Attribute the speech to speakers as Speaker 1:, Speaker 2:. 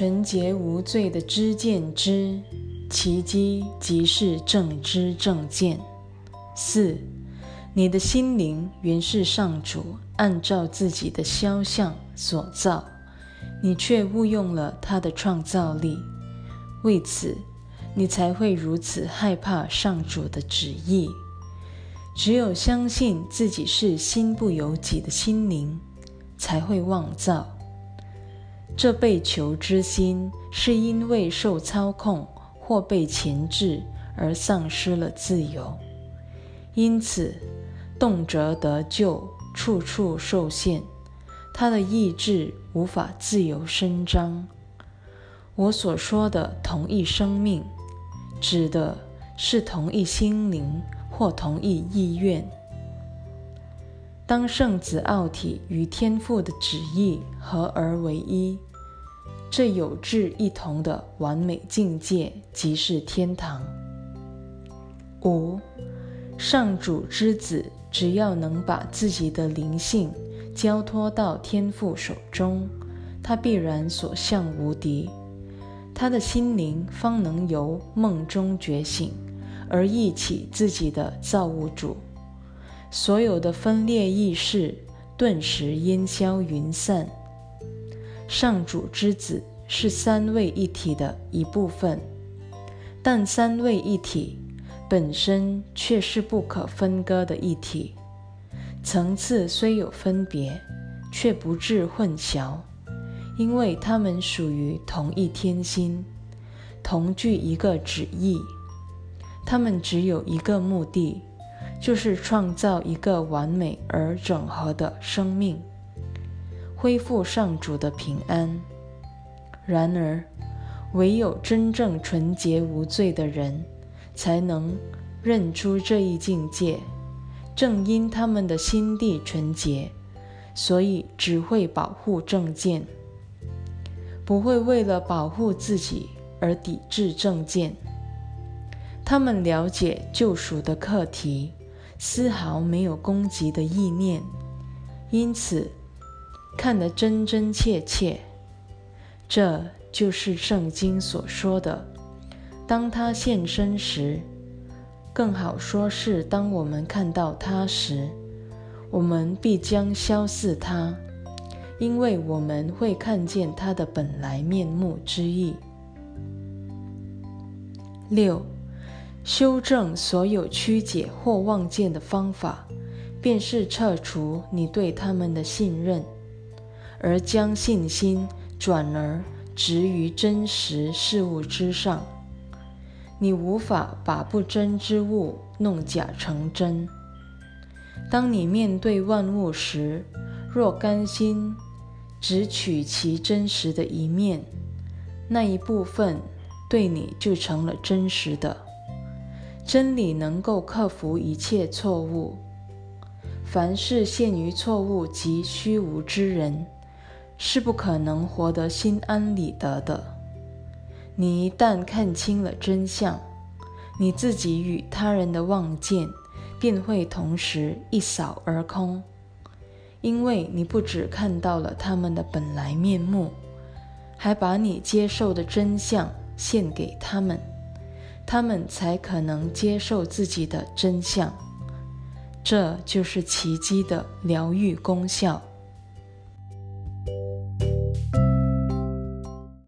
Speaker 1: 纯洁无罪的知见之奇迹，即是正知正见。四，你的心灵原是上主按照自己的肖像所造，你却误用了他的创造力，为此你才会如此害怕上主的旨意。只有相信自己是心不由己的心灵，才会妄造。这被求之心是因为受操控或被钳制而丧失了自由，因此动辄得救，处处受限，他的意志无法自由伸张。我所说的同一生命，指的是同一心灵或同一意愿。当圣子奥体与天父的旨意合而为一。这有志一同的完美境界，即是天堂。五，上主之子只要能把自己的灵性交托到天父手中，他必然所向无敌，他的心灵方能由梦中觉醒，而忆起自己的造物主，所有的分裂意识顿时烟消云散。上主之子是三位一体的一部分，但三位一体本身却是不可分割的一体。层次虽有分别，却不致混淆，因为它们属于同一天心，同具一个旨意。它们只有一个目的，就是创造一个完美而整合的生命。恢复上主的平安。然而，唯有真正纯洁无罪的人，才能认出这一境界。正因他们的心地纯洁，所以只会保护正见，不会为了保护自己而抵制正见。他们了解救赎的课题，丝毫没有攻击的意念，因此。看得真真切切，这就是圣经所说的：当他现身时，更好说是当我们看到他时，我们必将消逝他，因为我们会看见他的本来面目之意。六，修正所有曲解或妄见的方法，便是撤除你对他们的信任。而将信心转而植于真实事物之上，你无法把不真之物弄假成真。当你面对万物时，若甘心只取其真实的一面，那一部分对你就成了真实的。真理能够克服一切错误，凡是陷于错误及虚无之人。是不可能活得心安理得的。你一旦看清了真相，你自己与他人的望见便会同时一扫而空，因为你不只看到了他们的本来面目，还把你接受的真相献给他们，他们才可能接受自己的真相。这就是奇迹的疗愈功效。